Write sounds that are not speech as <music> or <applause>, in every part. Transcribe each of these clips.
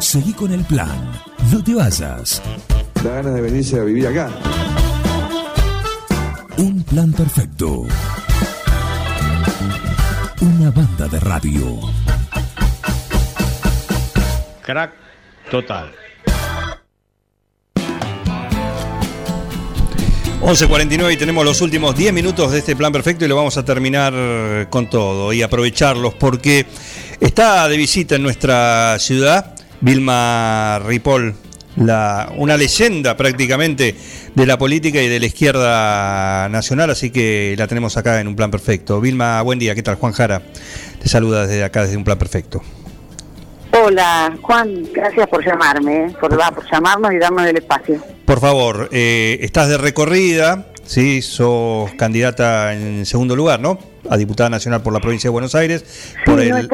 Seguí con el plan. No te vayas. Da ganas de venirse a vivir acá. Un plan perfecto. Una banda de radio. Crack total. 11.49 y tenemos los últimos 10 minutos de este plan perfecto y lo vamos a terminar con todo y aprovecharlos porque está de visita en nuestra ciudad Vilma Ripoll, la, una leyenda prácticamente de la política y de la izquierda nacional, así que la tenemos acá en un plan perfecto. Vilma, buen día, ¿qué tal? Juan Jara te saluda desde acá, desde un plan perfecto. Hola, Juan, gracias por llamarme, ¿eh? por, por llamarnos y darnos el espacio. Por favor, eh, estás de recorrida, sí, sos candidata en segundo lugar, ¿no? A diputada nacional por la provincia de Buenos Aires. por el...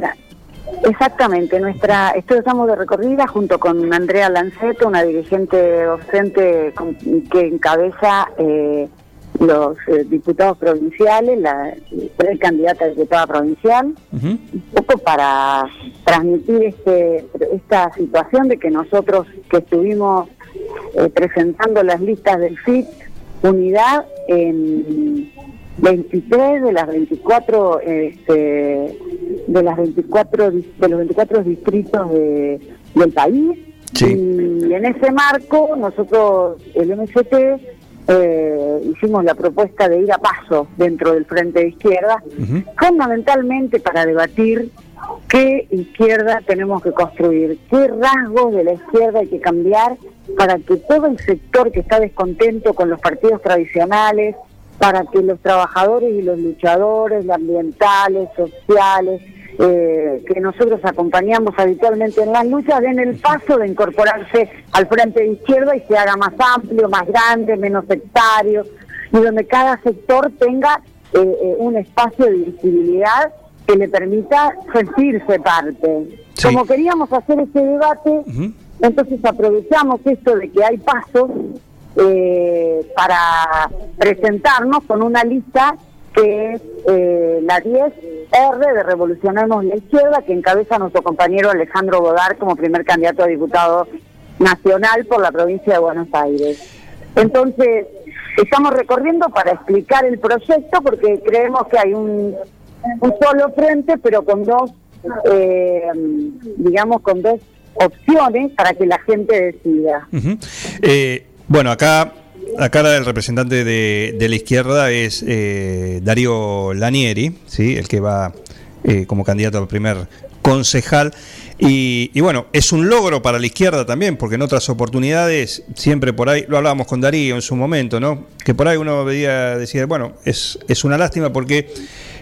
exactamente, nuestra, estamos de recorrida junto con Andrea Lanceto, una dirigente docente que encabeza eh, los eh, diputados provinciales, la precandidata a diputada provincial, un poco para transmitir este, esta situación de que nosotros que estuvimos eh, presentando las listas del FIT, unidad en 23 de las 24 este, de las 24 de los 24 distritos de, del país. Y en ese marco nosotros el MCT eh, hicimos la propuesta de ir a paso dentro del Frente de Izquierda, fundamentalmente para debatir qué izquierda tenemos que construir, qué rasgos de la izquierda hay que cambiar para que todo el sector que está descontento con los partidos tradicionales, para que los trabajadores y los luchadores ambientales, sociales, eh, que nosotros acompañamos habitualmente en las luchas, den el paso de incorporarse al frente de izquierda y se haga más amplio, más grande, menos sectario, y donde cada sector tenga eh, eh, un espacio de visibilidad que le permita sentirse parte. Como queríamos hacer este debate, entonces aprovechamos esto de que hay pasos para presentarnos con una lista que es eh, la 10R de Revolucionemos la Izquierda, que encabeza nuestro compañero Alejandro Godard como primer candidato a diputado nacional por la provincia de Buenos Aires. Entonces, estamos recorriendo para explicar el proyecto porque creemos que hay un, un solo frente, pero con dos, eh, digamos, con dos opciones para que la gente decida. Eh, bueno, acá la cara del representante de, la izquierda es eh, Darío Lanieri, ¿sí? el que va eh, como candidato al primer concejal. Y, bueno, es un logro para la izquierda también, porque en otras oportunidades, siempre por ahí, lo hablábamos con Darío en su momento, ¿no? Que por ahí uno veía, decía, bueno, es, es una lástima porque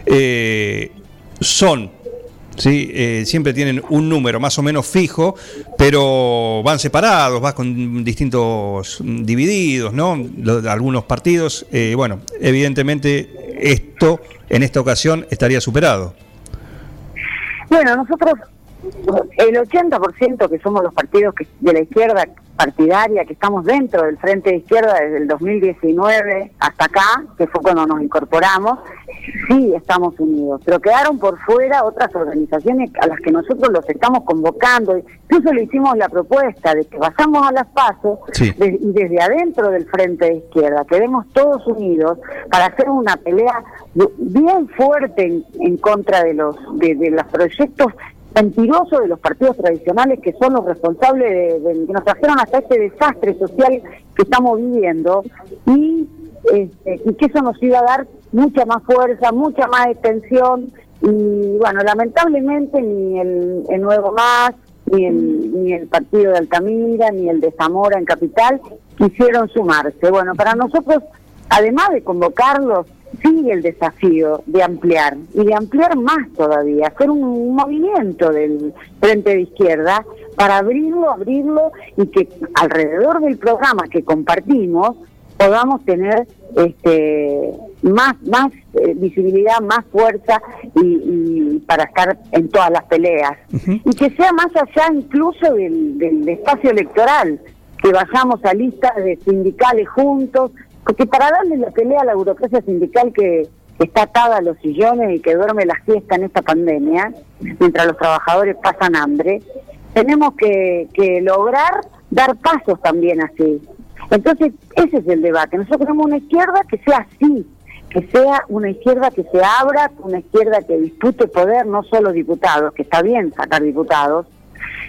eh, son ¿sí? Eh, siempre tienen un número más o menos fijo, pero van separados, vas con distintos divididos, ¿no? algunos partidos, eh, bueno, evidentemente esto en esta ocasión estaría superado. Bueno, nosotros, el 80% que somos los partidos que, de la izquierda partidaria que estamos dentro del Frente de Izquierda desde el 2019 hasta acá, que fue cuando nos incorporamos, sí estamos unidos, pero quedaron por fuera otras organizaciones a las que nosotros los estamos convocando. Incluso le hicimos la propuesta de que vayamos a las pasos y desde adentro del Frente de Izquierda quedemos todos unidos para hacer una pelea bien fuerte en, contra de los de los proyectos mentiroso de los partidos tradicionales que son los responsables de, que nos trajeron hasta este desastre social que estamos viviendo y, este, y que eso nos iba a dar mucha más fuerza, mucha más extensión y bueno, lamentablemente ni el, el Nuevo Más, ni el, ni el partido de Altamira, ni el de Zamora en Capital quisieron sumarse. Bueno, para nosotros, además de convocarlos sigue el desafío de ampliar y de ampliar más todavía, hacer un movimiento del frente de izquierda para abrirlo, abrirlo y que alrededor del programa que compartimos podamos tener este más más eh, visibilidad, más fuerza y, para estar en todas las peleas. Y que sea más allá incluso del, del espacio electoral, que vayamos a listas de sindicales juntos porque para darle la pelea a la burocracia sindical que, está atada a los sillones y que duerme la fiesta en esta pandemia, mientras los trabajadores pasan hambre, tenemos que, que lograr dar pasos también así. Entonces, ese es el debate. Nosotros queremos una izquierda que sea así, que sea una izquierda que se abra, una izquierda que dispute poder, no solo diputados, que está bien sacar diputados.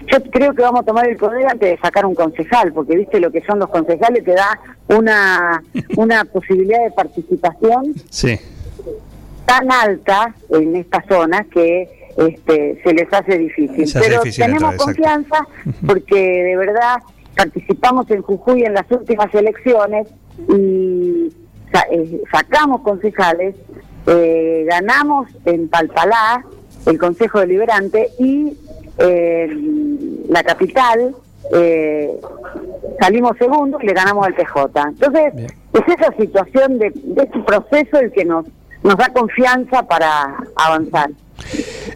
Yo creo que vamos a tomar el poder antes de sacar un concejal, porque viste lo que son los concejales, te da una, una <laughs> posibilidad de participación Sí. tan alta en estas zonas que este, se les hace difícil. Hace Pero difícil tenemos entrar, confianza porque de verdad participamos en Jujuy en las últimas elecciones y eh, sacamos concejales, eh, ganamos en Palpalá el Consejo Deliberante y eh, la capital eh, salimos segundo y le ganamos al PJ. Entonces, Bien. es esa situación de, de ese proceso el que nos, nos da confianza para avanzar.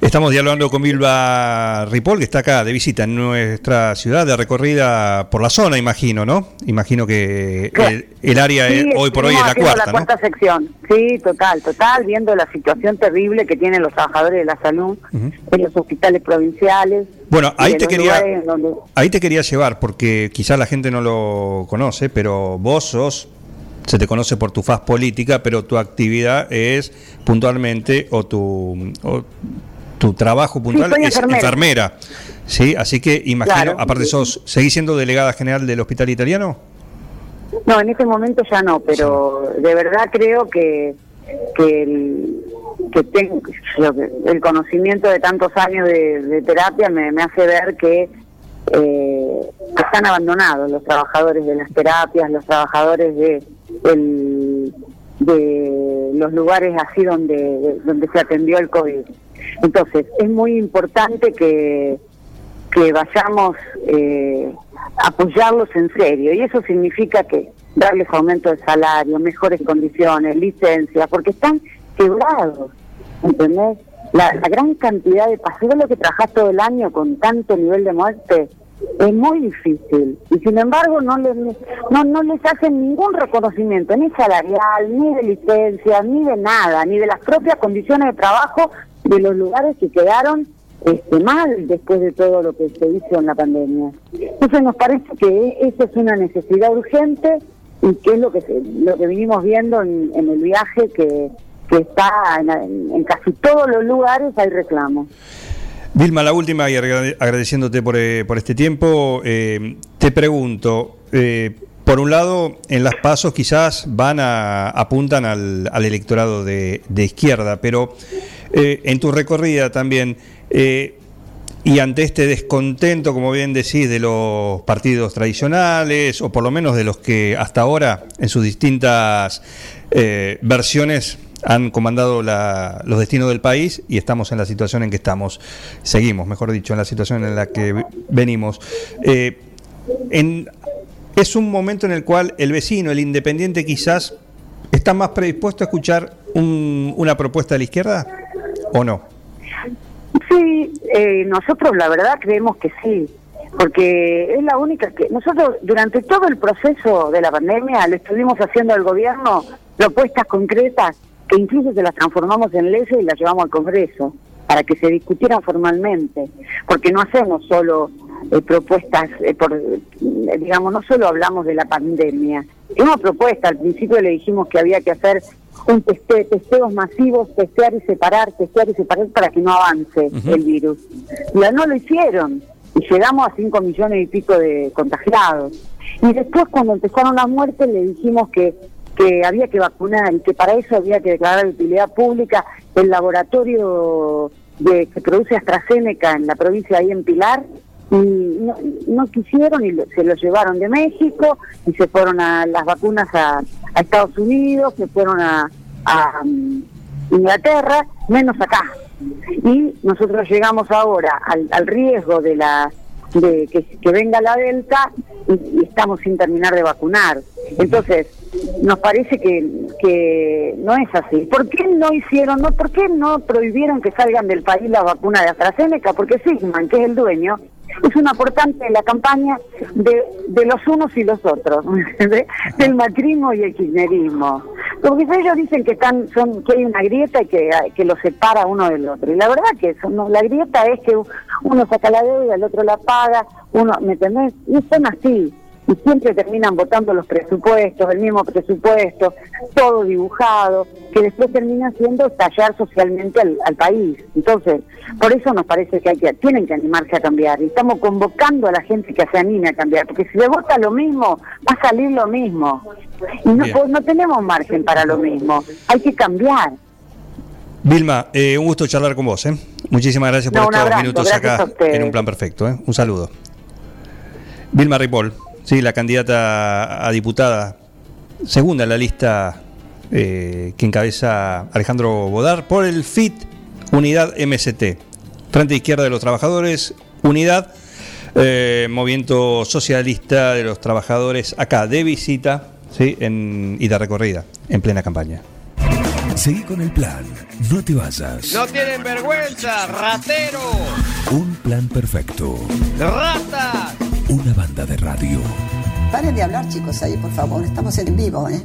Estamos dialogando con Vilma Ripoll, que está acá de visita en nuestra ciudad, de recorrida por la zona, imagino, ¿no? Imagino que el, el área Sí, es- hoy por hoy es la cuarta, la ¿no? cuarta sección. Sí, total, total, viendo la situación terrible que tienen los trabajadores de la salud en los hospitales provinciales. Bueno, ahí te quería donde- ahí te quería llevar porque quizás la gente no lo conoce, pero vos sos se te conoce por tu faz política, pero tu actividad es puntualmente o tu o tu trabajo puntual es enfermera. enfermera. Sí, así que imagino, Claro. aparte sos seguís siendo delegada general del Hospital Italiano? No, en este momento ya no, pero de verdad creo que que el, que tengo el conocimiento de tantos años de, de terapia me, me hace ver que eh, están abandonados los trabajadores de las terapias, los trabajadores de el- de los lugares así donde donde se atendió el COVID. Entonces, es muy importante que que vayamos eh, apoyarlos en serio. Y eso significa que darles aumento de salario, mejores condiciones, licencias, porque están quebrados, ¿entendés? La, gran cantidad de pasajeros que trabajas todo el año con tanto nivel de muerte es muy difícil. Y sin embargo no les, no, no les hacen ningún reconocimiento, ni salarial, ni de licencias, ni de nada, ni de las propias condiciones de trabajo de los lugares que quedaron este, mal después de todo lo que se hizo en la pandemia. Entonces nos parece que eso es una necesidad urgente y que es lo que lo que vinimos viendo en, en el viaje que, que está en, en casi todos los lugares hay reclamos. Vilma, la última y agrade- agradeciéndote por, eh, por este tiempo, eh, te pregunto, eh, por un lado, en las pasos quizás van a apuntan al, electorado de, izquierda, pero en tu recorrida también, y ante este descontento, como bien decís, de los partidos tradicionales, o por lo menos de los que hasta ahora, en sus distintas versiones, han comandado la- los destinos del país y estamos en la situación en que estamos, seguimos, mejor dicho, en la situación en la que venimos. Eh, en- es un momento en el cual el vecino, el independiente quizás, está más predispuesto a escuchar un- una propuesta de la izquierda o no. Sí, eh, nosotros la verdad creemos que sí, porque es la única que nosotros durante todo el proceso de la pandemia le estuvimos haciendo al gobierno propuestas concretas que incluso se las transformamos en leyes y las llevamos al Congreso para que se discutieran formalmente, porque no hacemos solo eh, propuestas, eh, por, eh, digamos, no solo hablamos de la pandemia, una propuesta, al principio le dijimos que había que hacer un teste, testeos masivos, testear y separar, testear y separar para que no avance el virus. Ya no lo hicieron y llegamos a 5 millones y pico de contagiados. Y después cuando empezaron las muertes le dijimos que que había que vacunar y que para eso había que declarar de utilidad pública el laboratorio de, que produce AstraZeneca en la provincia ahí en Pilar y no, quisieron y se lo llevaron de México y se fueron a las vacunas a, Estados Unidos, se fueron a, a, mm, Inglaterra, menos acá. Y nosotros llegamos ahora al riesgo de la de que, que venga la delta y, y estamos sin terminar de vacunar. Entonces, nos parece que, que no es así. ¿Por qué no hicieron, no, por qué no prohibieron que salgan del país la vacuna de AstraZeneca? Porque Sigman, que es el dueño, es un aportante de la campaña de, de los unos y los otros, <laughs> del macrismo y el kirchnerismo. Porque ellos dicen que están, son, que hay una grieta y que, que los separa uno del otro. Y la verdad que eso, no, la grieta es que uno saca la deuda, el otro la paga, uno, ¿me entendés? Y son así y siempre terminan votando los presupuestos, el mismo presupuesto, todo dibujado, que después termina haciendo estallar socialmente al, país. Entonces, por eso nos parece que hay que tienen que animarse a cambiar y estamos convocando a la gente que se anime a cambiar, porque si le vota lo mismo, va a salir lo mismo. Y no, no tenemos margen para lo mismo, hay que cambiar. Vilma, eh, un gusto charlar con vos. ¿eh? Muchísimas gracias por estos minutos acá en un plan perfecto. ¿eh? Un saludo. Vilma Ripoll. Sí, la candidata a diputada, segunda en la lista eh, que encabeza Alejandro Bodar por el FIT Unidad MST. Frente Izquierda de los Trabajadores, Unidad, eh, Movimiento Socialista de los Trabajadores, acá de visita ¿sí? en, y de recorrida, en plena campaña. Seguí con el plan, no te vayas. No tienen vergüenza, ratero. Un plan perfecto. Rata. Una banda de radio. Paren de hablar, chicos, ahí, por favor. Estamos en vivo, ¿eh?